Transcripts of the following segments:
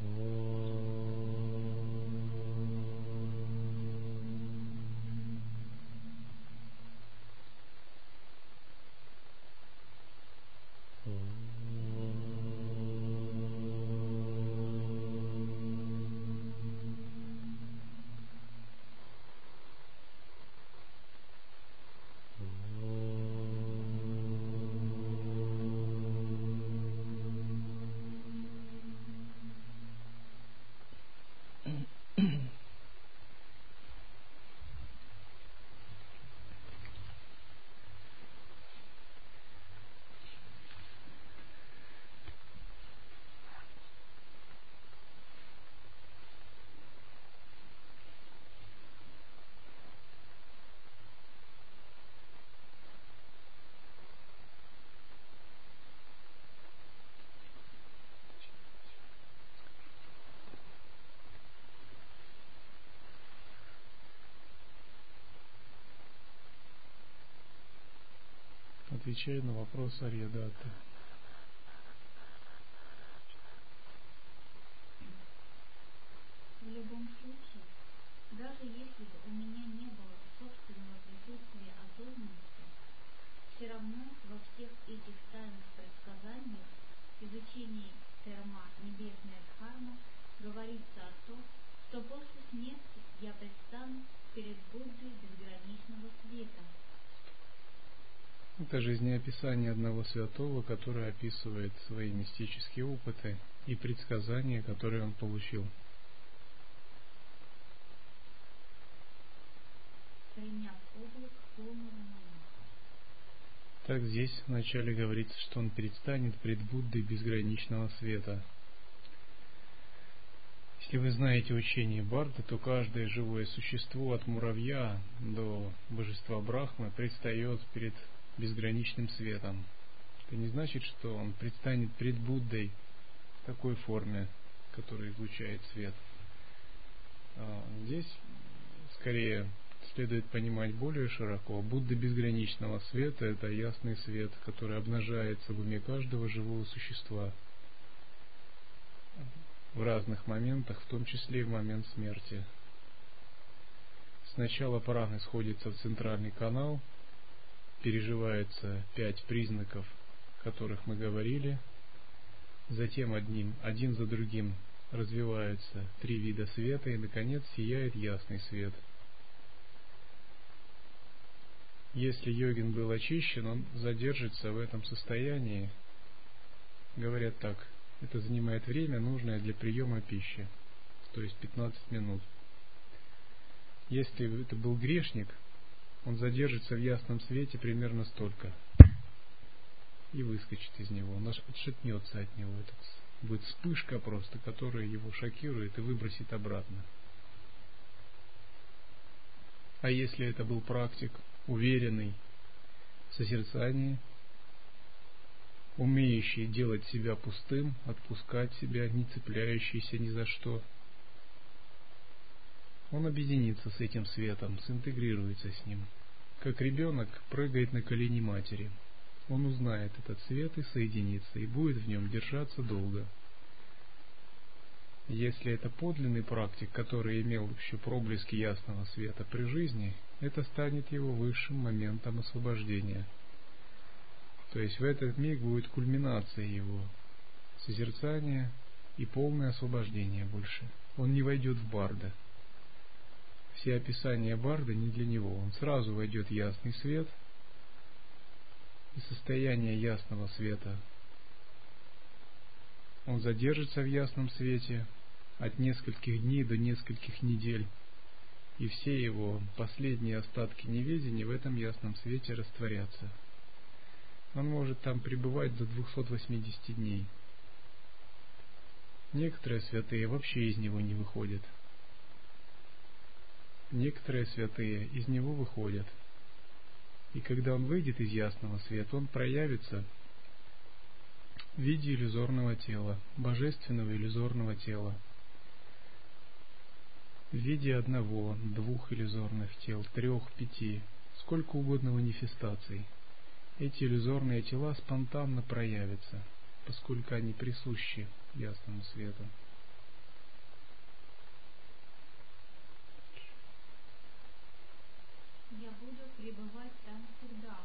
Mm. Отвечаю на вопрос Ариадата. В любом случае, даже если бы у меня не было собственного присутствия осознанности, все равно во всех этих тайных предсказаниях, изучении терма небесная дхарма, говорится о том, что после смерти я предстану перед Буддой безграничного света – это жизнеописание одного святого, который описывает свои мистические опыты и предсказания, которые он получил. Так здесь вначале говорится, что он предстанет пред Буддой безграничного света. Если вы знаете учение Барда, то каждое живое существо от муравья до божества Брахмы предстает перед безграничным светом. Это не значит, что он предстанет пред Буддой в такой форме, которая излучает свет. А, здесь скорее следует понимать более широко. Будда безграничного света – это ясный свет, который обнажается в уме каждого живого существа в разных моментах, в том числе и в момент смерти. Сначала праны сходится в центральный канал – переживается пять признаков, о которых мы говорили. Затем одним, один за другим развиваются три вида света, и, наконец, сияет ясный свет. Если йогин был очищен, он задержится в этом состоянии. Говорят так, это занимает время, нужное для приема пищи, то есть 15 минут. Если это был грешник, он задержится в ясном свете примерно столько и выскочит из него, он отшатнется от него. Это будет вспышка просто, которая его шокирует и выбросит обратно. А если это был практик, уверенный в созерцании, умеющий делать себя пустым, отпускать себя, не цепляющийся ни за что, он объединится с этим светом, синтегрируется с ним – как ребенок прыгает на колени матери. Он узнает этот свет и соединится, и будет в нем держаться долго. Если это подлинный практик, который имел еще проблески ясного света при жизни, это станет его высшим моментом освобождения. То есть в этот миг будет кульминация его созерцания и полное освобождение больше. Он не войдет в барда все описания Барда не для него. Он сразу войдет в ясный свет, и состояние ясного света. Он задержится в ясном свете от нескольких дней до нескольких недель, и все его последние остатки неведения в этом ясном свете растворятся. Он может там пребывать до 280 дней. Некоторые святые вообще из него не выходят – некоторые святые из него выходят. И когда он выйдет из ясного света, он проявится в виде иллюзорного тела, божественного иллюзорного тела, в виде одного, двух иллюзорных тел, трех, пяти, сколько угодно манифестаций. Эти иллюзорные тела спонтанно проявятся, поскольку они присущи ясному свету. Я буду пребывать там всегда,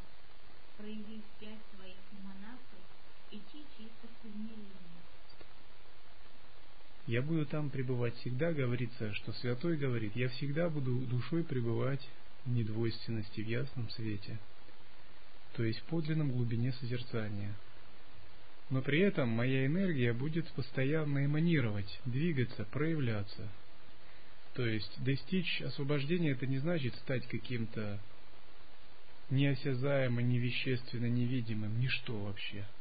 проявив пять своих эманаций, идти чисто в. Я буду там пребывать всегда, говорится, что Святой говорит, я всегда буду душой пребывать в недвойственности, в ясном свете, то есть в подлинном глубине созерцания. Но при этом моя энергия будет постоянно эманировать, двигаться, проявляться. То есть достичь освобождения это не значит стать каким-то неосязаемым, невещественно невидимым, ничто вообще –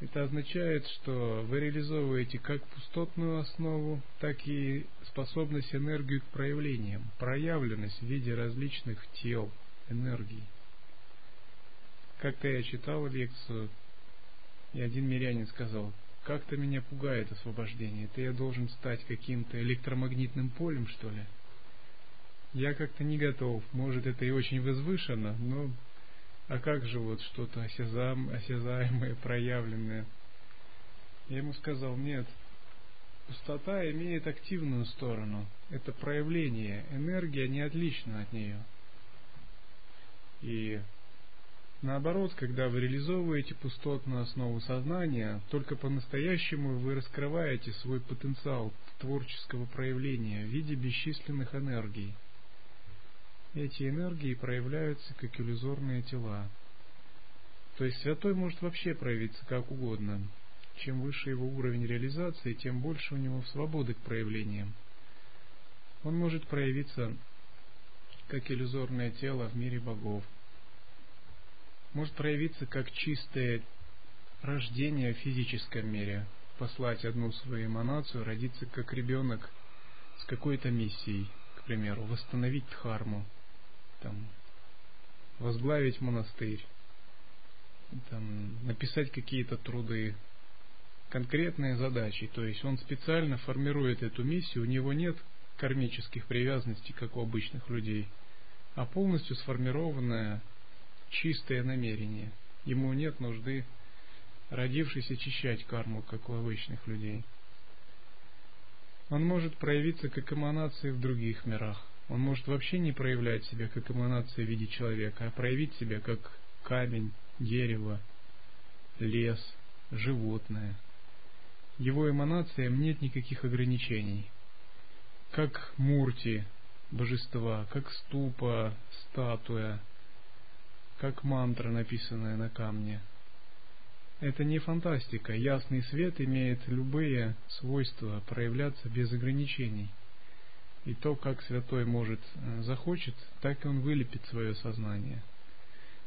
это означает, что вы реализовываете как пустотную основу, так и способность энергию к проявлениям, проявленность в виде различных тел энергии. Как-то я читал лекцию, и один мирянин сказал, как-то меня пугает освобождение, это я должен стать каким-то электромагнитным полем, что ли? Я как-то не готов, может это и очень возвышенно, но а как же вот что-то осязаем, осязаемое, проявленное? Я ему сказал, нет, пустота имеет активную сторону. Это проявление. Энергия не отлична от нее. И наоборот, когда вы реализовываете пустотную основу сознания, только по-настоящему вы раскрываете свой потенциал творческого проявления в виде бесчисленных энергий – эти энергии проявляются как иллюзорные тела. То есть святой может вообще проявиться как угодно. Чем выше его уровень реализации, тем больше у него свободы к проявлениям. Он может проявиться как иллюзорное тело в мире богов. Может проявиться как чистое рождение в физическом мире, послать одну свою эманацию, родиться как ребенок с какой-то миссией, к примеру, восстановить дхарму, там, возглавить монастырь, там, написать какие-то труды, конкретные задачи. То есть он специально формирует эту миссию, у него нет кармических привязанностей, как у обычных людей, а полностью сформированное чистое намерение. Ему нет нужды, родившись, очищать карму, как у обычных людей. Он может проявиться как эманации в других мирах. Он может вообще не проявлять себя как эманация в виде человека, а проявить себя как камень, дерево, лес, животное. Его эманациям нет никаких ограничений. Как мурти, божества, как ступа, статуя, как мантра, написанная на камне. Это не фантастика. Ясный свет имеет любые свойства проявляться без ограничений. И то, как святой может э, захочет, так и он вылепит свое сознание.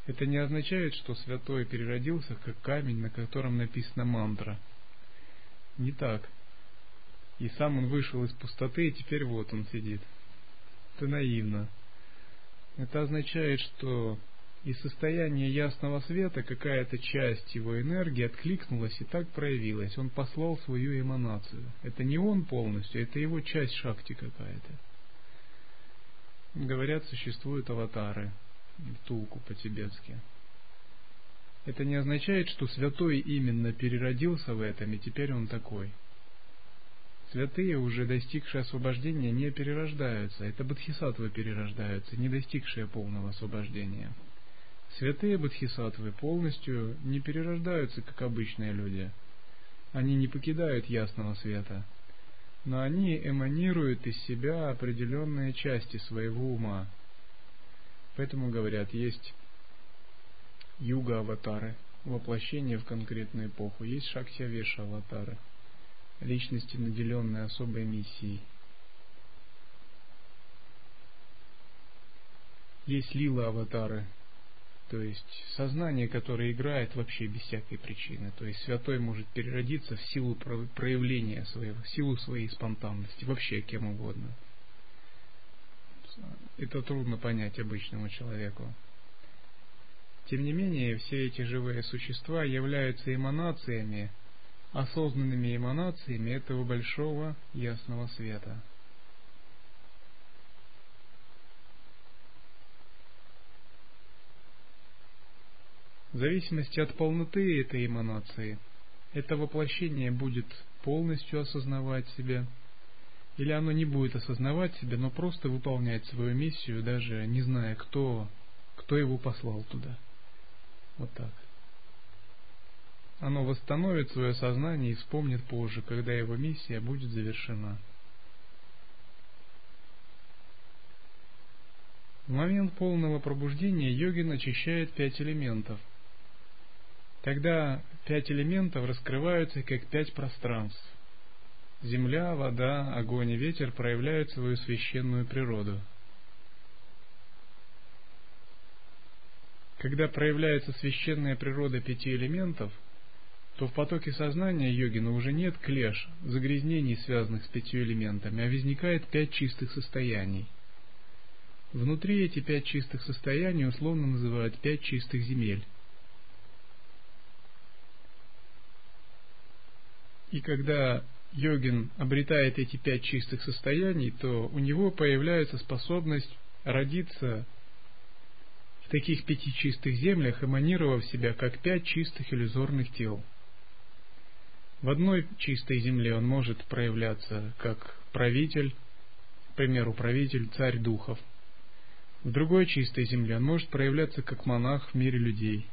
Это не означает, что святой переродился как камень, на котором написана мантра. Не так. И сам он вышел из пустоты, и теперь вот он сидит. Это наивно. Это означает, что из состояния ясного света какая-то часть его энергии откликнулась и так проявилась. Он послал свою эманацию. Это не он полностью, это его часть шакти какая-то. Говорят, существуют аватары, тулку по-тибетски. Это не означает, что святой именно переродился в этом, и теперь он такой. Святые, уже достигшие освобождения, не перерождаются. Это бодхисаттвы перерождаются, не достигшие полного освобождения. Святые бодхисаттвы полностью не перерождаются, как обычные люди. Они не покидают ясного света, но они эманируют из себя определенные части своего ума. Поэтому говорят, есть юга-аватары, воплощение в конкретную эпоху, есть шакти-авеша-аватары, личности, наделенные особой миссией. Есть лила-аватары, то есть сознание, которое играет вообще без всякой причины. То есть святой может переродиться в силу проявления своего, в силу своей спонтанности, вообще кем угодно. Это трудно понять обычному человеку. Тем не менее, все эти живые существа являются эманациями, осознанными эманациями этого большого ясного света – В зависимости от полноты этой эманации, это воплощение будет полностью осознавать себя, или оно не будет осознавать себя, но просто выполнять свою миссию, даже не зная, кто, кто его послал туда. Вот так. Оно восстановит свое сознание и вспомнит позже, когда его миссия будет завершена. В момент полного пробуждения йогин очищает пять элементов. Тогда пять элементов раскрываются как пять пространств. Земля, вода, огонь и ветер проявляют свою священную природу. Когда проявляется священная природа пяти элементов, то в потоке сознания йогина уже нет клеш, загрязнений, связанных с пятью элементами, а возникает пять чистых состояний. Внутри эти пять чистых состояний условно называют пять чистых земель. И когда йогин обретает эти пять чистых состояний, то у него появляется способность родиться в таких пяти чистых землях, эманировав себя как пять чистых иллюзорных тел. В одной чистой земле он может проявляться как правитель, к примеру, правитель, царь духов. В другой чистой земле он может проявляться как монах в мире людей.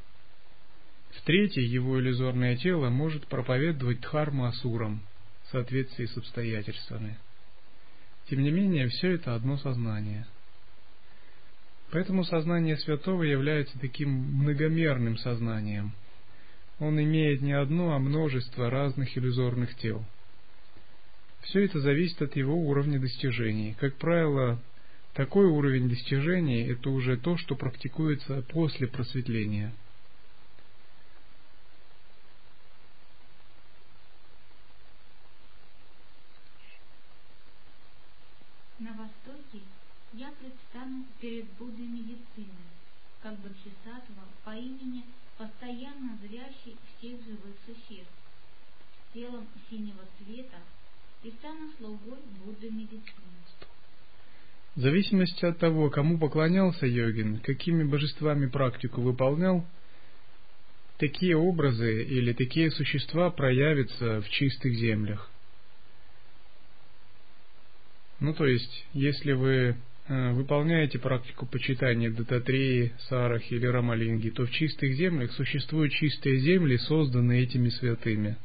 В третьей его иллюзорное тело может проповедовать дхарму асурам, в соответствии с обстоятельствами. Тем не менее, все это одно сознание. Поэтому сознание святого является таким многомерным сознанием. Он имеет не одно, а множество разных иллюзорных тел. Все это зависит от его уровня достижений. Как правило, такой уровень достижений – это уже то, что практикуется после просветления – перед Буддой медицины, как Бодхисаттва по имени постоянно зрящий всех живых существ, с телом синего цвета и стану слугой Будды медицины. В зависимости от того, кому поклонялся йогин, какими божествами практику выполнял, такие образы или такие существа проявятся в чистых землях. Ну, то есть, если вы выполняете практику почитания Дататреи, Сарах или Рамалинге, то в чистых землях существуют чистые земли, созданные этими святыми,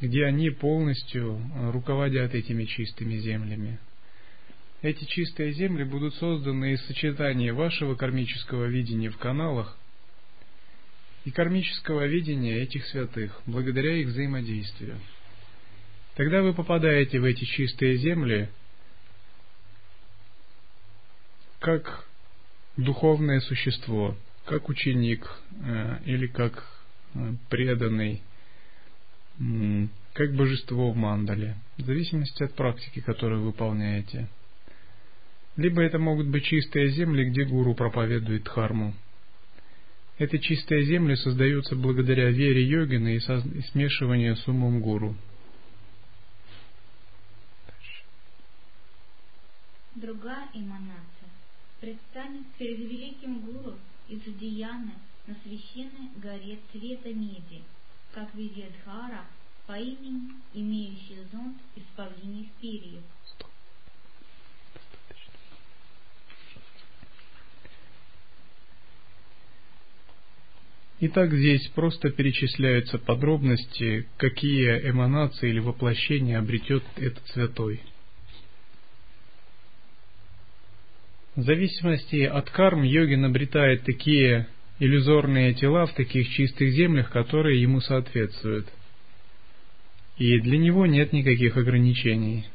где они полностью э, руководят этими чистыми землями. Эти чистые земли будут созданы из сочетания вашего кармического видения в каналах и кармического видения этих святых, благодаря их взаимодействию. Тогда вы попадаете в эти чистые земли – как духовное существо, как ученик э, или как э, преданный, как божество в мандале, в зависимости от практики, которую выполняете. Либо это могут быть чистые земли, где гуру проповедует дхарму. Эти чистые земли создаются благодаря вере йогина и, смешиванию с умом гуру. Другая эманация предстанет перед великим гуру из Удияны на священной горе цвета меди, как Видьядхара по имени, имеющий зонт из павлиних перьев. Итак, здесь просто перечисляются подробности, какие эманации или воплощения обретет этот святой. В зависимости от карм йогин обретает такие иллюзорные тела в таких чистых землях, которые ему соответствуют. И для него нет никаких ограничений.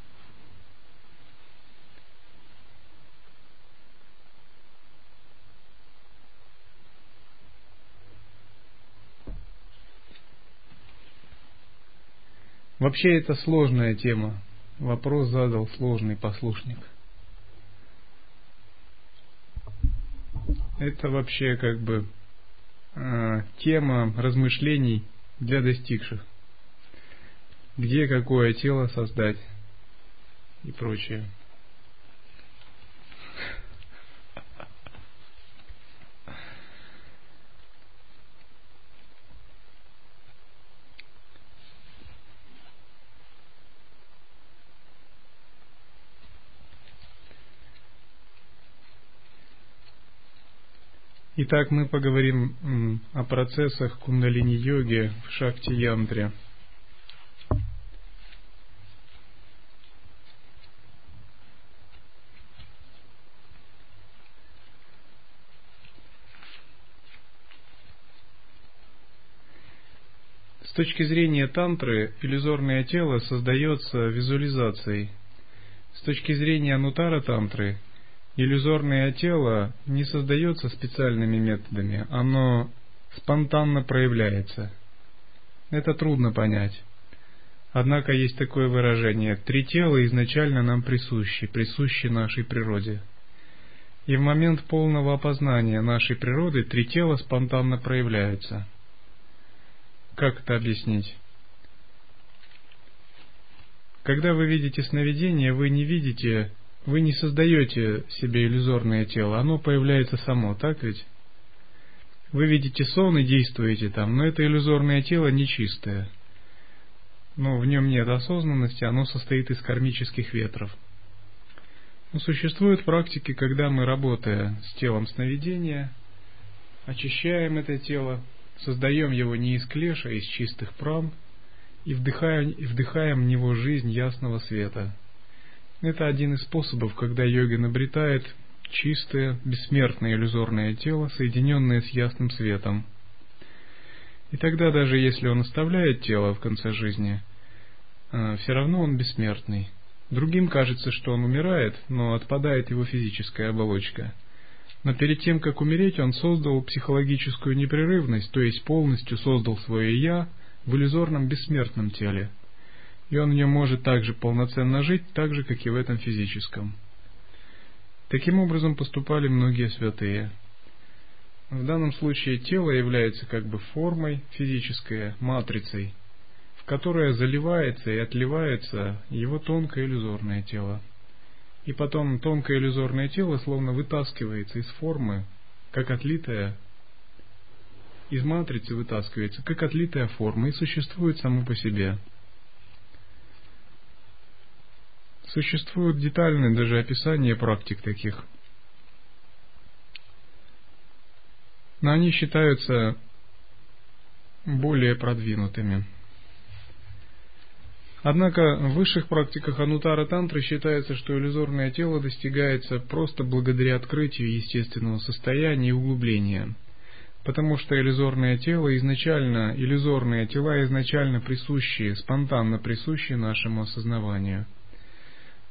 Вообще это сложная тема. Вопрос задал сложный послушник. Это вообще как бы э, тема размышлений для достигших. Где какое тело создать и прочее. Итак, мы поговорим о процессах кундалини-йоги в шакти-янтре. С точки зрения тантры, иллюзорное тело создается визуализацией. С точки зрения анутара тантры, иллюзорное тело не создается специальными методами, оно спонтанно проявляется. Это трудно понять. Однако есть такое выражение «три тела изначально нам присущи, присущи нашей природе». И в момент полного опознания нашей природы три тела спонтанно проявляются. Как это объяснить? Когда вы видите сновидение, вы не видите вы не создаете себе иллюзорное тело, оно появляется само, так ведь? Вы видите сон и действуете там, но это иллюзорное тело нечистое. Но в нем нет осознанности, оно состоит из кармических ветров. Но существуют практики, когда мы, работая с телом сновидения, очищаем это тело, создаем его не из клеша, а из чистых пран, и вдыхаем, и вдыхаем в него жизнь ясного света – это один из способов, когда йогин обретает чистое, бессмертное иллюзорное тело, соединенное с ясным светом. И тогда, даже если он оставляет тело в конце жизни, а, все равно он бессмертный. Другим кажется, что он умирает, но отпадает его физическая оболочка. Но перед тем, как умереть, он создал психологическую непрерывность, то есть полностью создал свое «я» в иллюзорном бессмертном теле – и он в нем может также полноценно жить, так же, как и в этом физическом. Таким образом поступали многие святые. В данном случае тело является как бы формой физической, матрицей, в которой заливается и отливается его тонкое иллюзорное тело. И потом тонкое иллюзорное тело словно вытаскивается из формы, как отлитая из матрицы вытаскивается, как отлитая форма, и существует само по себе – Существуют детальные даже описания практик таких. Но они считаются более продвинутыми. Однако в высших практиках анутара тантры считается, что иллюзорное тело достигается просто благодаря открытию естественного состояния и углубления. Потому что иллюзорное тело изначально, иллюзорные тела изначально присущие, спонтанно присущие нашему осознаванию –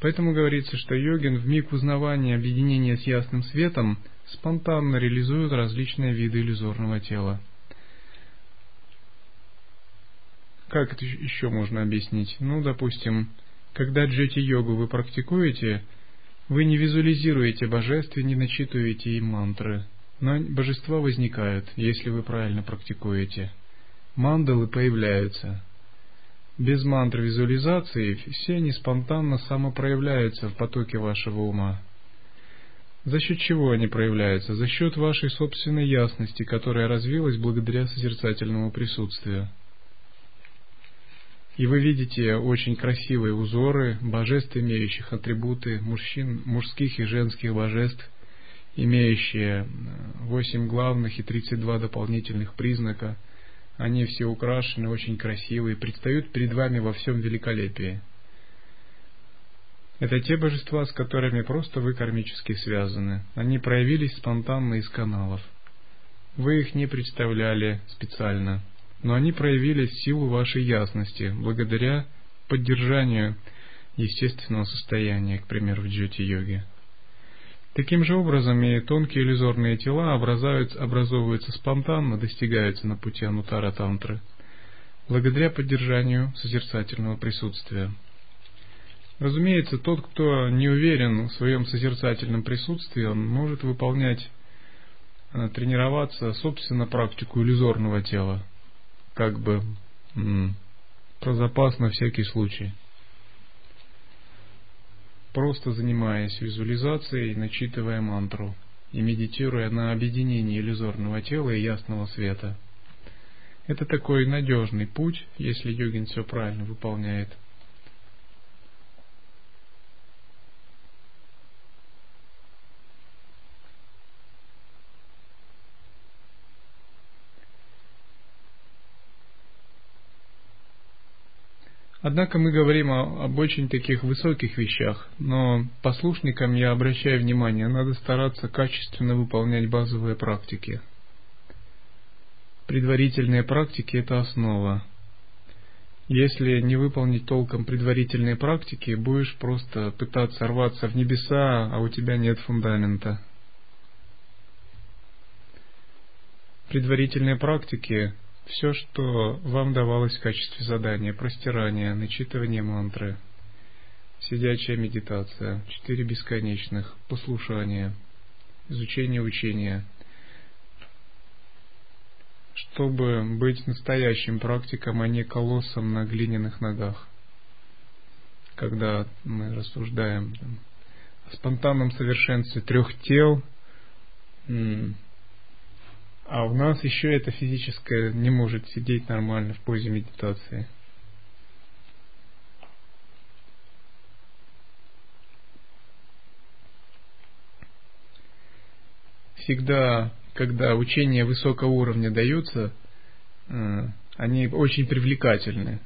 Поэтому говорится, что йогин в миг узнавания объединения с ясным светом спонтанно реализует различные виды иллюзорного тела. Как это еще можно объяснить? Ну, допустим, когда джети-йогу вы практикуете, вы не визуализируете божеств и не начитываете им мантры, но божества возникают, если вы правильно практикуете. Мандалы появляются, без мантр визуализации все они спонтанно самопроявляются в потоке вашего ума. За счет чего они проявляются? За счет вашей собственной ясности, которая развилась благодаря созерцательному присутствию. И вы видите очень красивые узоры божеств, имеющих атрибуты мужчин, мужских и женских божеств, имеющие восемь главных и тридцать два дополнительных признака – они все украшены, очень красивые, предстают перед вами во всем великолепии. Это те божества, с которыми просто вы кармически связаны. Они проявились спонтанно из каналов. Вы их не представляли специально, но они проявились в силу вашей ясности, благодаря поддержанию естественного состояния, к примеру, в джоти-йоге. Таким же образом и тонкие иллюзорные тела образовываются спонтанно, достигаются на пути анутара тантры, благодаря поддержанию созерцательного присутствия. Разумеется, тот, кто не уверен в своем созерцательном присутствии, он может выполнять, э, тренироваться, собственно, практику иллюзорного тела, как бы про запас на всякий случай просто занимаясь визуализацией, начитывая мантру и медитируя на объединение иллюзорного тела и ясного света. Это такой надежный путь, если йогин все правильно выполняет. Однако мы говорим о, об очень таких высоких вещах, но послушникам я обращаю внимание, надо стараться качественно выполнять базовые практики. Предварительные практики – это основа. Если не выполнить толком предварительные практики, будешь просто пытаться рваться в небеса, а у тебя нет фундамента. Предварительные практики все, что вам давалось в качестве задания, простирание, начитывание мантры, сидячая медитация, четыре бесконечных, послушание, изучение учения, чтобы быть настоящим практиком, а не колоссом на глиняных ногах. Когда мы рассуждаем о спонтанном совершенстве трех тел, а у нас еще это физическое не может сидеть нормально в позе медитации. Всегда, когда учения высокого уровня даются, э, они очень привлекательны.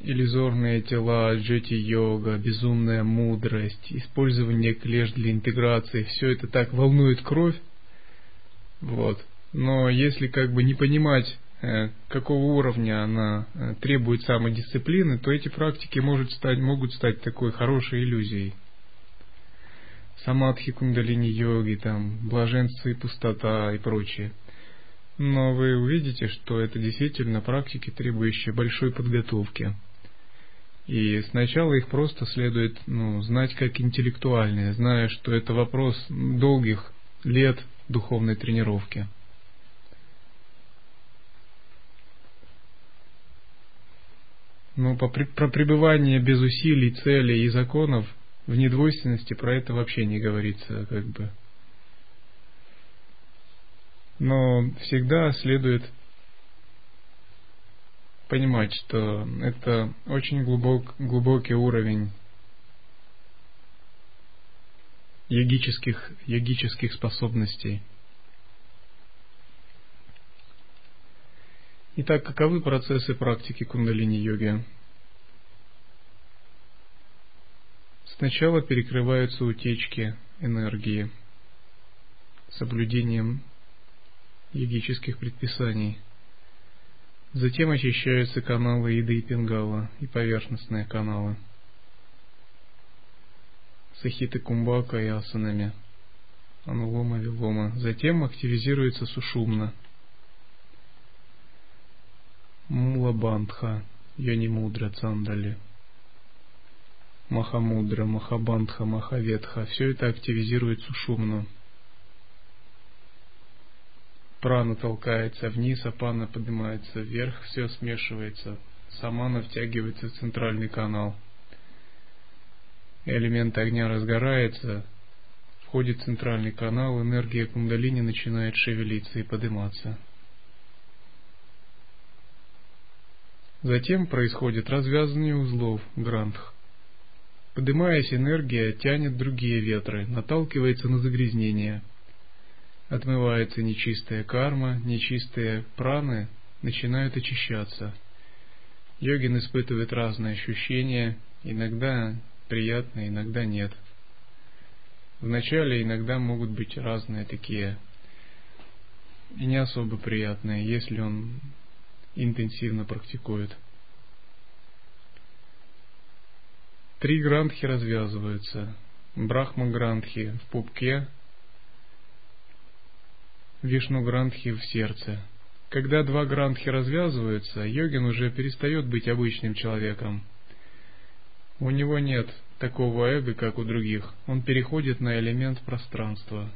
Иллюзорные тела, джети-йога, безумная мудрость, использование клеш для интеграции, все это так волнует кровь, вот. Но если как бы не понимать, э, какого уровня она э, требует самодисциплины, то эти практики может стать, могут стать такой хорошей иллюзией. Самадхи, кундалини йоги, там, блаженство и пустота и прочее. Но вы увидите, что это действительно практики, требующие большой подготовки. И сначала их просто следует ну, знать как интеллектуальные, зная, что это вопрос долгих лет духовной тренировки. Но по, про пребывание без усилий, целей и законов в недвойственности про это вообще не говорится, как бы. Но всегда следует понимать, что это очень глубок, глубокий уровень йогических, йогических способностей. Итак, каковы процессы практики кундалини-йоги? Сначала перекрываются утечки энергии соблюдением йогических предписаний. Затем очищаются каналы еды и пингала и поверхностные каналы – сахиты кумбака и асанами, анулома вилома. Затем активизируется сушумна, мула бандха, йони мудра цандали, махамудра, махабандха, махаветха. Все это активизирует сушумну. Прана толкается вниз, а пана поднимается вверх, все смешивается. Самана втягивается в центральный канал – элемент огня разгорается, входит в центральный канал, энергия кундалини начинает шевелиться и подниматься. Затем происходит развязывание узлов, грантх. Поднимаясь, энергия тянет другие ветры, наталкивается на загрязнение. Отмывается нечистая карма, нечистые праны начинают очищаться. Йогин испытывает разные ощущения, иногда приятные, иногда нет. Вначале иногда могут быть разные такие и не особо приятные, если он интенсивно практикует. Три грантхи развязываются. Брахма грантхи в пупке, Вишну грантхи в сердце. Когда два грантхи развязываются, йогин уже перестает быть обычным человеком – у него нет такого эго, как у других. Он переходит на элемент пространства.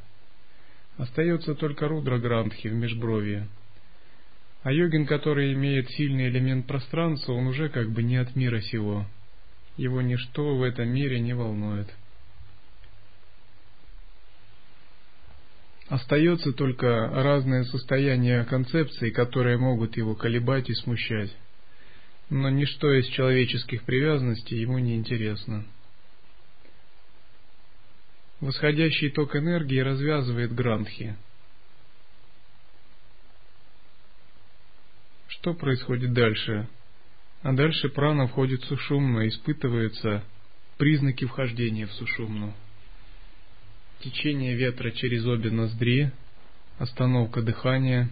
Остается только Рудра Грандхи в межбровье. А йогин, который имеет сильный элемент пространства, он уже как бы не от мира сего. Его ничто в этом мире не волнует. Остается только разные состояния концепции, которые могут его колебать и смущать но ничто из человеческих привязанностей ему не интересно. Восходящий ток энергии развязывает грантхи. Что происходит дальше? А дальше прана входит в сушумну, испытываются признаки вхождения в сушумну. Течение ветра через обе ноздри, остановка дыхания.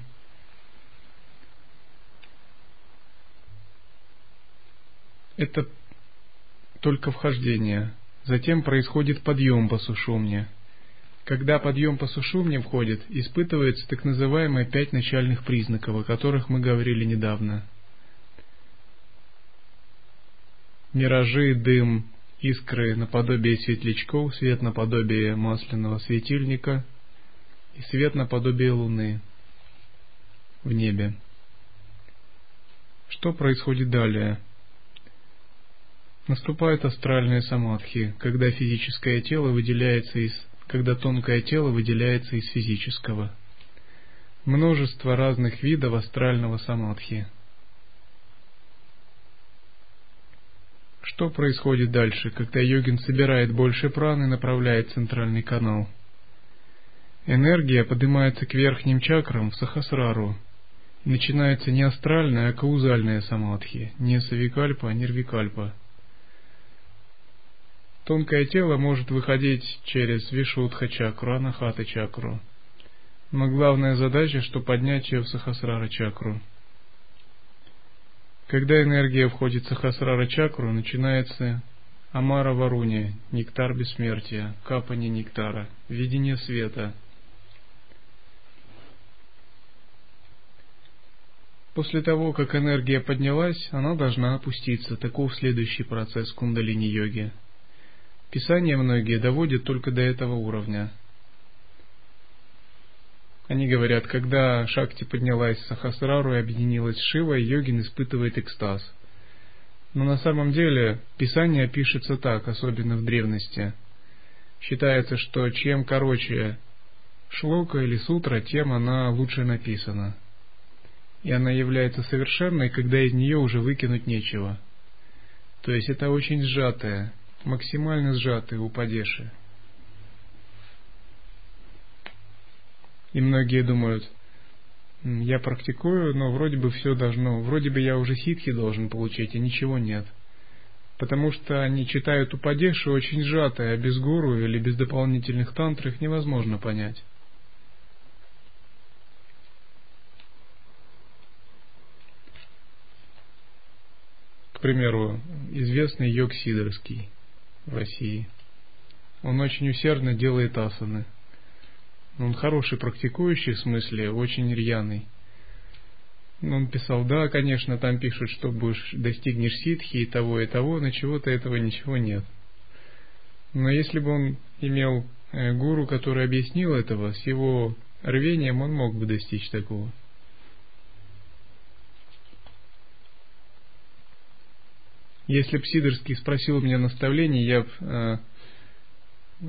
Это только вхождение. Затем происходит подъем по сушумне. Когда подъем по сушумне входит, испытывается так называемые пять начальных признаков, о которых мы говорили недавно. Миражи, дым, искры наподобие светлячков, свет наподобие масляного светильника и свет наподобие луны в небе. Что происходит далее? Наступает астральные самадхи, когда физическое тело выделяется из, когда тонкое тело выделяется из физического. Множество разных видов астрального самадхи. Что происходит дальше, когда йогин собирает больше праны и направляет центральный канал? Энергия поднимается к верхним чакрам в сахасрару. Начинается не астральная, а каузальная самадхи, не савикальпа, а нирвикальпа. Тонкое тело может выходить через Вишудха чакру, Анахата чакру. Но главная задача, что поднять ее в Сахасрара чакру. Когда энергия входит в Сахасрара чакру, начинается Амара Варуни, нектар бессмертия, капание нектара, видение света. После того, как энергия поднялась, она должна опуститься. Таков следующий процесс кундалини-йоги. Писания многие доводят только до этого уровня. Они говорят, когда Шакти поднялась с Сахасрару и объединилась с Шивой, йогин испытывает экстаз. Но на самом деле Писание пишется так, особенно в древности. Считается, что чем короче шлока или сутра, тем она лучше написана. И она является совершенной, когда из нее уже выкинуть нечего. То есть это очень сжатая, максимально сжатые упадеши. И многие думают, я практикую, но вроде бы все должно, вроде бы я уже ситхи должен получить, а ничего нет. Потому что они читают упадеши очень сжатые, а без гуру или без дополнительных тантр их невозможно понять. К примеру, известный йог Сидорский – в России. Он очень усердно делает асаны. Он хороший практикующий, в смысле, очень рьяный. Он писал, да, конечно, там пишут, что будешь, достигнешь ситхи и того, и того, но чего-то этого ничего нет. Но если бы он имел э, гуру, который объяснил этого, с его рвением он мог бы достичь такого. Если б Сидорский спросил меня наставлений, я б, э,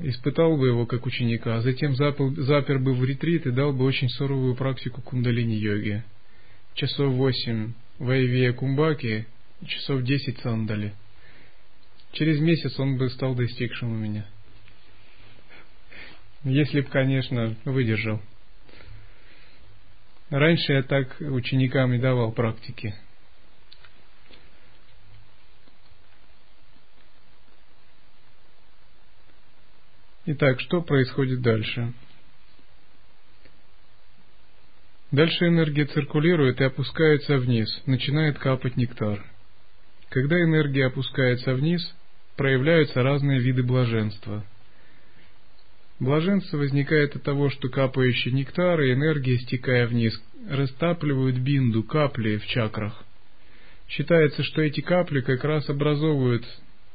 испытал бы его как ученика, а затем запер, запер бы в ретрит и дал бы очень суровую практику кундалини-йоги. Часов восемь в Айве Кумбаки, часов десять сандали. Через месяц он бы стал достигшим у меня. Если б, конечно, выдержал. Раньше я так ученикам и давал практики. Итак, что происходит дальше? Дальше энергия циркулирует и опускается вниз, начинает капать нектар. Когда энергия опускается вниз, проявляются разные виды блаженства. Блаженство возникает от того, что капающий нектар и энергия, стекая вниз, растапливают бинду, капли в чакрах. Считается, что эти капли как раз образовывают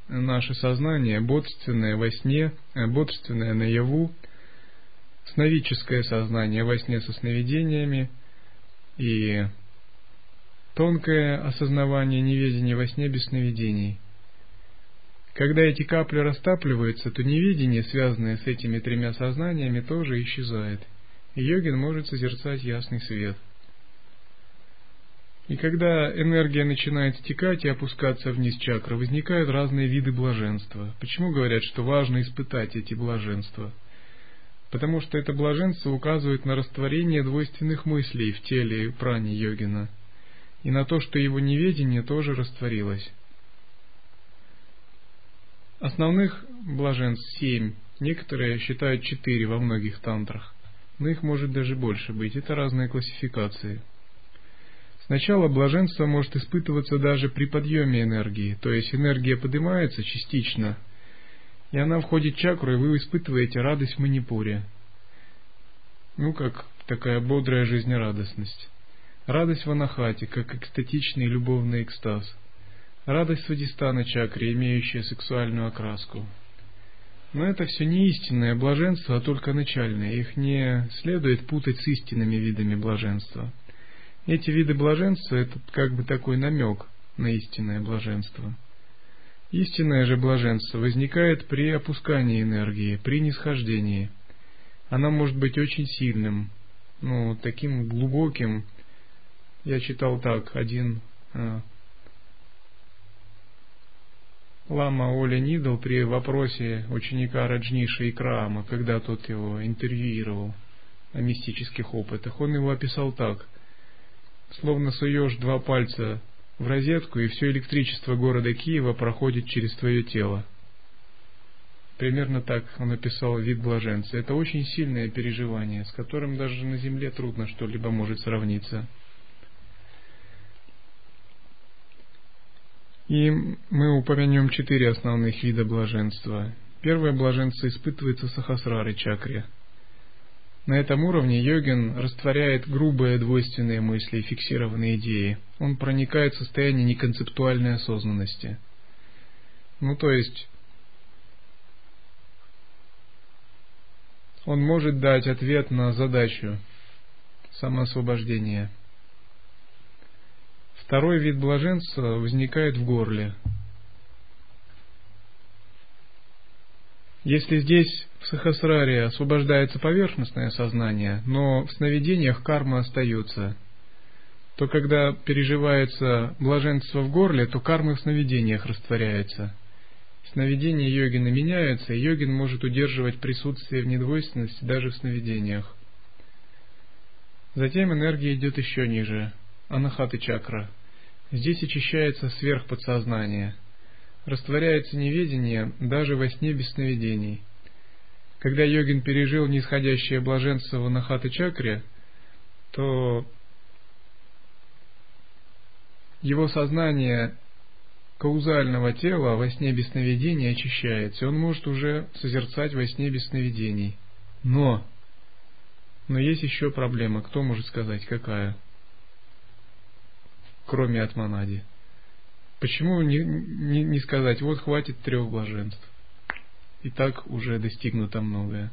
наше сознание, бодрственное во сне, э, бодрственное наяву, сновидческое сознание во сне со сновидениями и тонкое осознавание неведения во сне без сновидений. Когда эти капли растапливаются, то неведение, связанное с этими тремя сознаниями, тоже исчезает, и йогин может созерцать ясный свет – и когда энергия начинает стекать и опускаться вниз чакры, возникают разные виды блаженства. Почему говорят, что важно испытать эти блаженства? Потому что это блаженство указывает на растворение двойственных мыслей в теле прани йогина. и на то, что его неведение тоже растворилось. Основных блаженств семь, некоторые считают четыре во многих тантрах, но их может даже больше быть, это разные классификации. Сначала блаженство может испытываться даже при подъеме энергии, то есть энергия поднимается частично, и она входит в чакру, и вы испытываете радость в манипуре. Ну, как такая бодрая жизнерадостность. Радость в анахате, как экстатичный любовный экстаз. Радость Свадистана чакре, имеющая сексуальную окраску. Но это все не истинное блаженство, а только начальное. Их не следует путать с истинными видами блаженства. Эти виды блаженства – это как бы такой намек на истинное блаженство. Истинное же блаженство возникает при опускании энергии, при нисхождении. Оно может быть очень сильным, ну, таким глубоким, я читал так, один э, Лама Оля Нидл при вопросе ученика Раджниша Икрама, когда тот его интервьюировал о мистических опытах, он его описал так. Словно суешь два пальца в розетку, и все электричество города Киева проходит через твое тело. Примерно так он описал вид блаженца. Это очень сильное переживание, с которым даже на земле трудно что-либо может сравниться. И мы упомянем четыре основных вида блаженства. Первое блаженство испытывается в сахасрары чакре. На этом уровне йогин растворяет грубые двойственные мысли и фиксированные идеи. Он проникает в состояние неконцептуальной осознанности. Ну, то есть, он может дать ответ на задачу самоосвобождения – Второй вид блаженства возникает в горле. Если здесь в Сахасраре освобождается поверхностное сознание, но в сновидениях карма остается, то когда переживается блаженство в горле, то карма в сновидениях растворяется. Сновидение йогина меняется, и йогин может удерживать присутствие в недвойственности даже в сновидениях. Затем энергия идет еще ниже, анахаты чакра. Здесь очищается сверхподсознание, растворяется неведение даже во сне без сновидений. Когда йогин пережил нисходящее блаженство в анахаты чакре, то его сознание каузального тела во сне без сновидений очищается, и он может уже созерцать во сне без сновидений. Но, но есть еще проблема, кто может сказать, какая? кроме Атманади. Почему не, не, не сказать, вот хватит трех блаженств? И так уже достигнуто многое.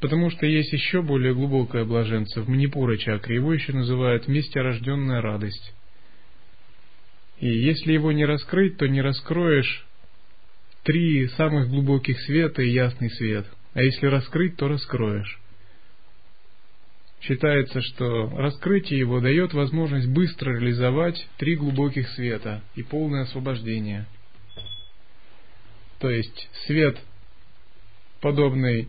Потому что есть еще более глубокое блаженство в Манипура чакре. Его еще называют вместе рожденная радость. И если его не раскрыть, то не раскроешь три самых глубоких света и ясный свет. А если раскрыть, то раскроешь. Считается, что раскрытие его дает возможность быстро реализовать три глубоких света и полное освобождение. То есть свет подобный,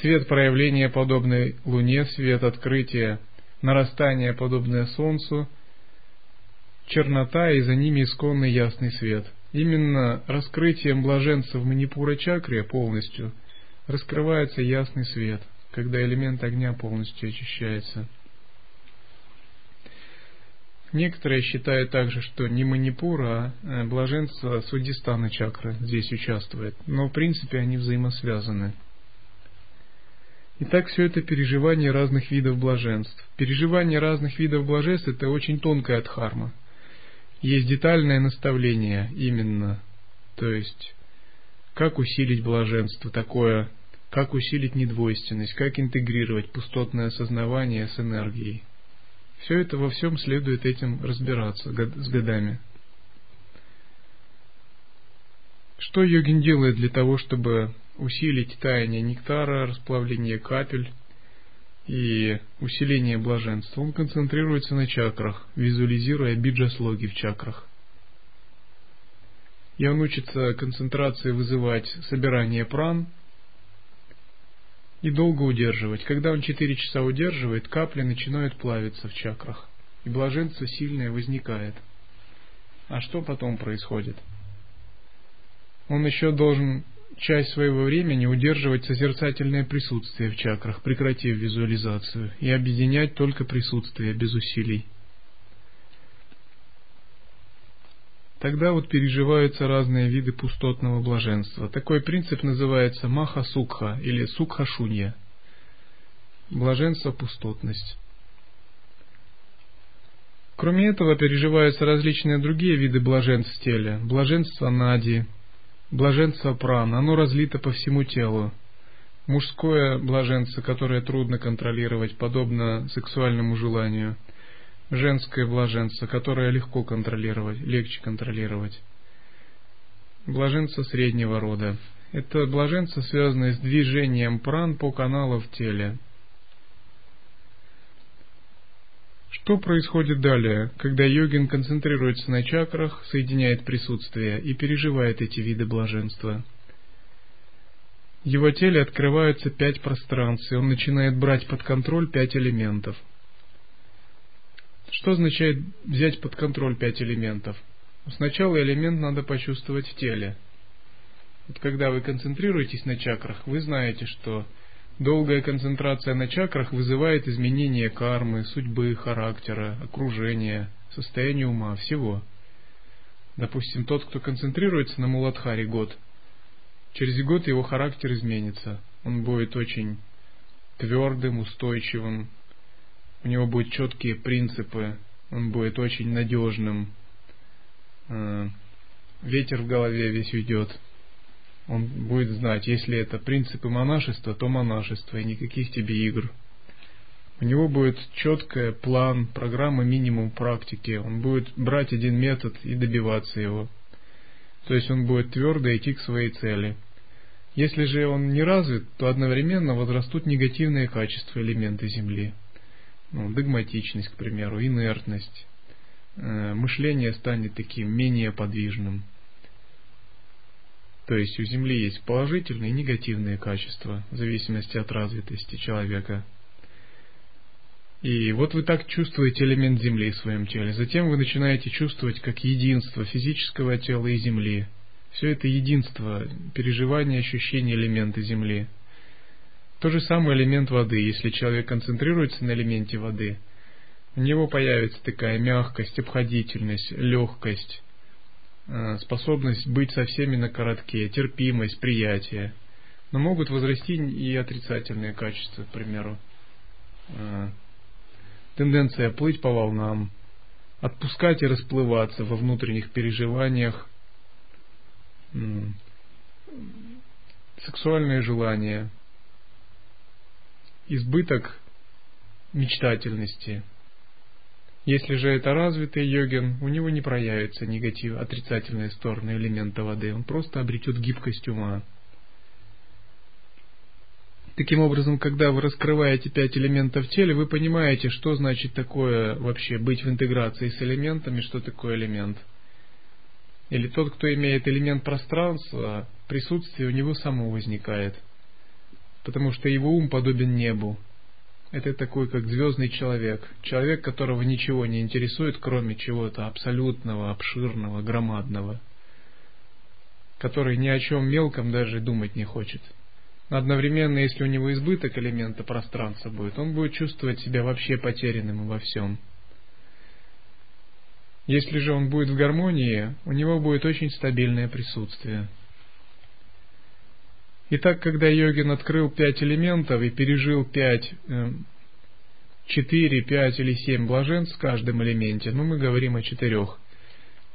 свет проявления подобной Луне, свет открытия, нарастание подобное Солнцу – чернота и за ними исконный ясный свет. Именно раскрытием блаженства в Манипура чакре полностью раскрывается ясный свет, когда элемент огня полностью очищается. Некоторые считают также, что не Манипура, а э, блаженство Судистана чакры здесь участвует, но в принципе они взаимосвязаны. Итак, все это переживание разных видов блаженств. Переживание разных видов блаженств – это очень тонкая дхарма – есть детальное наставление именно, то есть как усилить блаженство такое, как усилить недвойственность, как интегрировать пустотное осознавание с энергией. Все это во всем следует этим разбираться с годами. Что йогин делает для того, чтобы усилить таяние нектара, расплавление капель и усиление блаженства. Он концентрируется на чакрах, визуализируя биджаслоги в чакрах. и он учится концентрации вызывать собирание пран и долго удерживать. Когда он 4 часа удерживает, капли начинают плавиться в чакрах, и блаженство сильное возникает. А что потом происходит? Он еще должен часть своего времени удерживать созерцательное присутствие в чакрах, прекратив визуализацию, и объединять только присутствие без усилий. Тогда вот переживаются разные виды пустотного блаженства. Такой принцип называется маха-сукха или сукха-шунья. Блаженство пустотность. Кроме этого, переживаются различные другие виды блаженств в теле. Блаженство нади, блаженство пран, оно разлито по всему телу. Мужское блаженство, которое трудно контролировать, подобно сексуальному желанию – женское блаженство, которое легко контролировать, легче контролировать. Блаженство среднего рода. Это блаженство, связанное с движением пран по каналу в теле. Что происходит далее, когда йогин концентрируется на чакрах, соединяет присутствие и переживает эти виды блаженства? Его теле открываются пять пространств, и он начинает брать под контроль пять элементов – что означает взять под контроль пять элементов? Сначала элемент надо почувствовать в теле. Вот когда вы концентрируетесь на чакрах, вы знаете, что долгая концентрация на чакрах вызывает изменение кармы, судьбы, характера, окружения, состояния ума, всего. Допустим, тот, кто концентрируется на Муладхаре год, через год его характер изменится. Он будет очень твердым, устойчивым, у него будут четкие принципы, он будет очень надежным. Э, ветер в голове весь уйдет. Он будет знать, если это принципы монашества, то монашество, и никаких тебе игр. У него будет четкий план, программа минимум практики. Он будет брать один метод и добиваться его. То есть он будет твердо идти к своей цели. Если же он не развит, то одновременно возрастут негативные качества элементы Земли ну, догматичность, к примеру, инертность, э, мышление станет таким менее подвижным. То есть у Земли есть положительные и негативные качества, в зависимости от развитости человека. И вот вы так чувствуете элемент Земли в своем теле. Затем вы начинаете чувствовать как единство физического тела и Земли. Все это единство, переживание, ощущение элемента Земли – то же самое элемент воды. Если человек концентрируется на элементе воды, у него появится такая мягкость, обходительность, легкость, способность быть со всеми на коротке, терпимость, приятие. Но могут возрасти и отрицательные качества, к примеру. Э, тенденция плыть по волнам, отпускать и расплываться во внутренних переживаниях, сексуальные желания – избыток мечтательности. Если же это развитый йогин, у него не проявится негатив, отрицательные стороны элемента воды, он просто обретет гибкость ума. Таким образом, когда вы раскрываете пять элементов в теле, вы понимаете, что значит такое вообще быть в интеграции с элементами, что такое элемент. Или тот, кто имеет элемент пространства, присутствие у него само возникает – потому что его ум подобен небу. Это такой, как звездный человек, человек, которого ничего не интересует, кроме чего-то абсолютного, обширного, громадного, который ни о чем мелком даже думать не хочет. Одновременно, если у него избыток элемента пространства будет, он будет чувствовать себя вообще потерянным во всем. Если же он будет в гармонии, у него будет очень стабильное присутствие – Итак, когда йогин открыл пять элементов и пережил пять, эм, четыре, пять или семь блаженств в каждом элементе, ну мы говорим о четырех,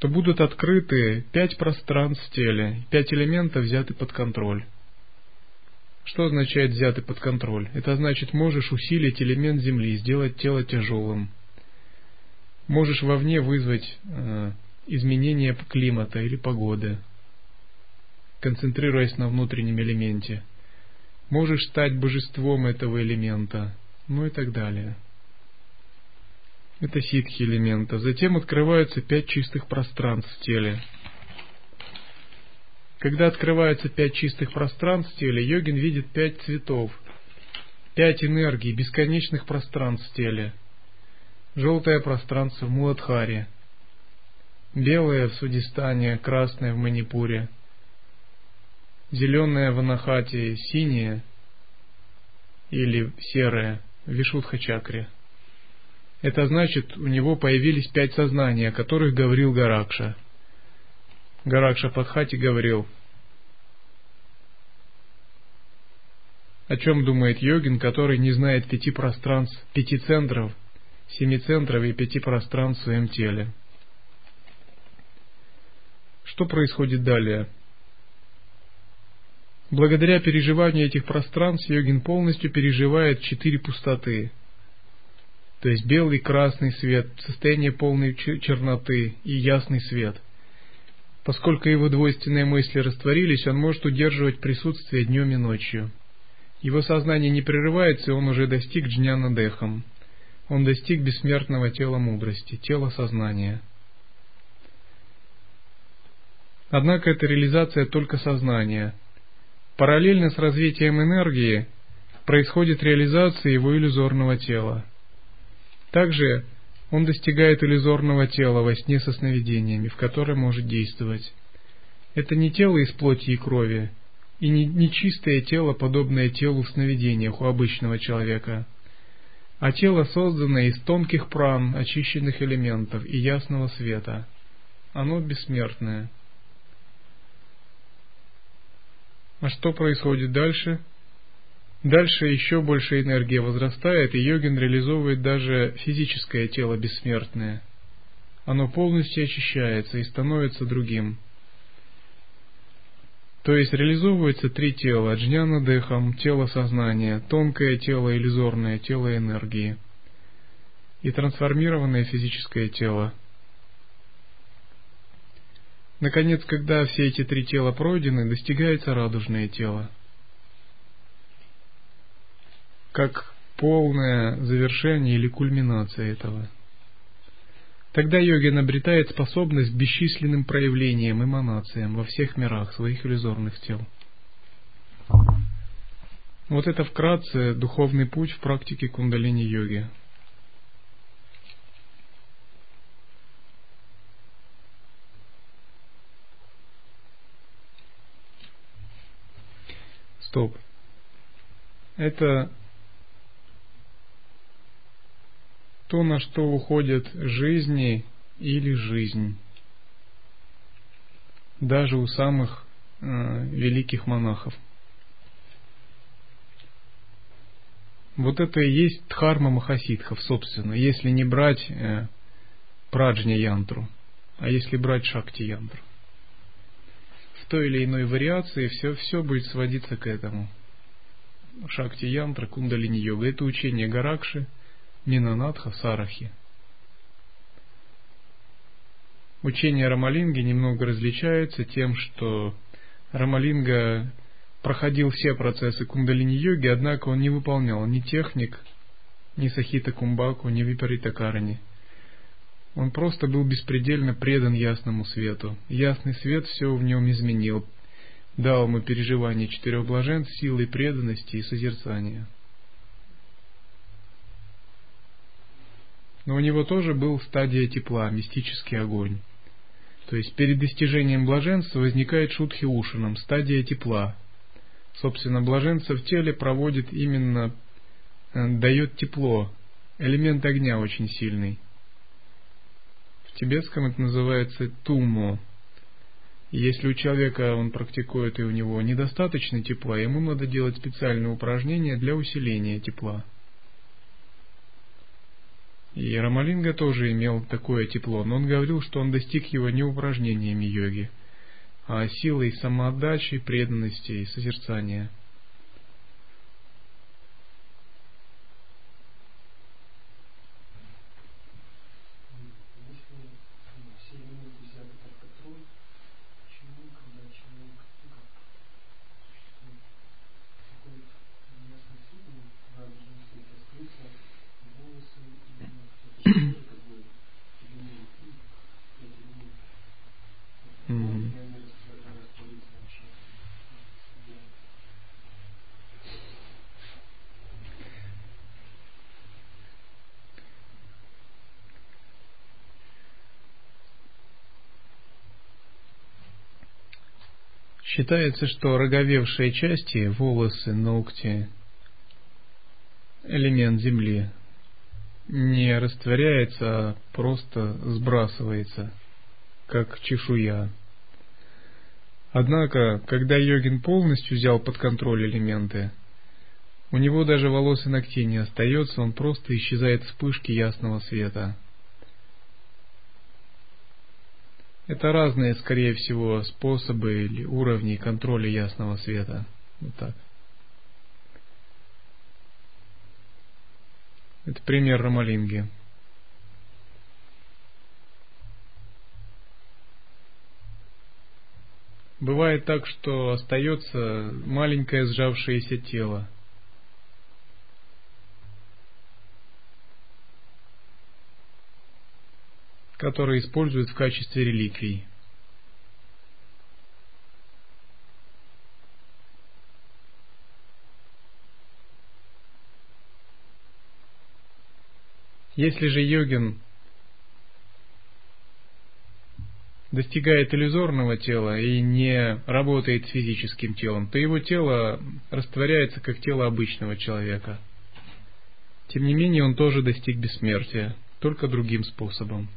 то будут открыты пять пространств в теле, пять элементов взяты под контроль. Что означает взяты под контроль? Это значит, можешь усилить элемент Земли, сделать тело тяжелым. Можешь вовне вызвать э, изменение климата или погоды концентрируясь на внутреннем элементе. Можешь стать божеством этого элемента, ну и так далее. Это ситхи элемента. Затем открываются пять чистых пространств в теле. Когда открывается пять чистых пространств тела, йогин видит пять цветов, пять энергий, бесконечных пространств в теле. Желтое пространство в Муладхаре, белое в Судистане, красное в Манипуре, зеленое в Анахате, синее или серое в Вишудха-чакре. Это значит, у него появились пять сознаний, о которых говорил Гаракша – Гаракша Падхати говорил, о чем думает йогин, который не знает пяти пространств, пяти центров, семи центров и пяти пространств в своем теле. Что происходит далее? Благодаря переживанию этих пространств йогин полностью переживает четыре пустоты, то есть белый, красный свет, состояние полной черноты и ясный свет – Поскольку его двойственные мысли растворились, он может удерживать присутствие днем и ночью. Его сознание не прерывается, и он уже достиг джняна дехам. Он достиг бессмертного тела мудрости, тела сознания. Однако это реализация только сознания. Параллельно с развитием энергии происходит реализация его иллюзорного тела. Также он достигает иллюзорного тела во сне со сновидениями, в котором может действовать. Это не тело из плоти и крови, и не, не чистое тело, подобное телу в сновидениях у обычного человека, а тело, созданное из тонких пран, очищенных элементов и ясного света. Оно бессмертное. А что происходит дальше? Дальше еще больше энергия возрастает, и йогин реализовывает даже физическое тело бессмертное. Оно полностью очищается и становится другим. То есть реализовывается три тела – джняна дехам, тело сознания, тонкое тело иллюзорное, тело энергии и трансформированное физическое тело. Наконец, когда все эти три тела пройдены, достигается радужное тело – как полное завершение или кульминация этого. Тогда йогин обретает способность к бесчисленным проявлениям, эманациям во всех мирах своих иллюзорных тел. Вот это вкратце духовный путь в практике кундалини-йоги. Стоп. Это то, на что уходят жизни или жизнь. Даже у самых э, великих монахов. Вот это и есть дхарма махасидхов, собственно, если не брать э, праджня янтру, а если брать шакти янтру. Той или иной вариации все, все будет сводиться к этому. Шакти янтра, кундалини йога. Это учение Гаракши – Минанатха Сарахи. Учение Рамалинги немного различается тем, что Рамалинга проходил все процессы кундалини-йоги, однако он не выполнял ни техник, ни сахита кумбаку, ни випарита карани. Он просто был беспредельно предан ясному свету. Ясный свет все в нем изменил, дал ему переживание четырех блаженств, силы преданности и созерцания. но у него тоже был стадия тепла, мистический огонь. То есть перед достижением блаженства возникает шутхи ушином, стадия тепла. Собственно, блаженство в теле проводит именно, э, дает тепло, элемент огня очень сильный. Тибетском это называется тумо. Если у человека он практикует и у него недостаточно тепла, ему надо делать специальные упражнения для усиления тепла. И Рамалинга тоже имел такое тепло, но он говорил, что он достиг его не упражнениями йоги, а силой самоотдачи, преданности и созерцания – Считается, что роговевшие части, волосы, ногти, элемент земли, не растворяется, а просто сбрасывается, как чешуя. Однако, когда йогин полностью взял под контроль элементы, у него даже волос и ногтей не остается, он просто исчезает вспышки ясного света. Это разные, скорее всего, способы или уровни контроля ясного света. Вот так. Это пример Рамалинги. Бывает так, что остается маленькое сжавшееся тело. Которое используют в качестве реликвий. Если же йогин достигает иллюзорного тела и не работает с физическим телом, то его тело растворяется как тело обычного человека. Тем не менее, он тоже достиг бессмертия, только другим способом.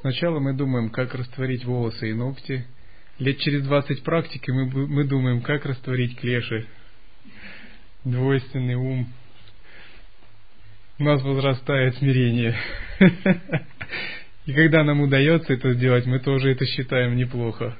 Сначала мы думаем, как растворить волосы и ногти. Лет через 20 практики мы, мы думаем, как растворить клеши. Двойственный ум. У нас возрастает смирение. И когда нам удается это сделать, мы тоже это считаем неплохо.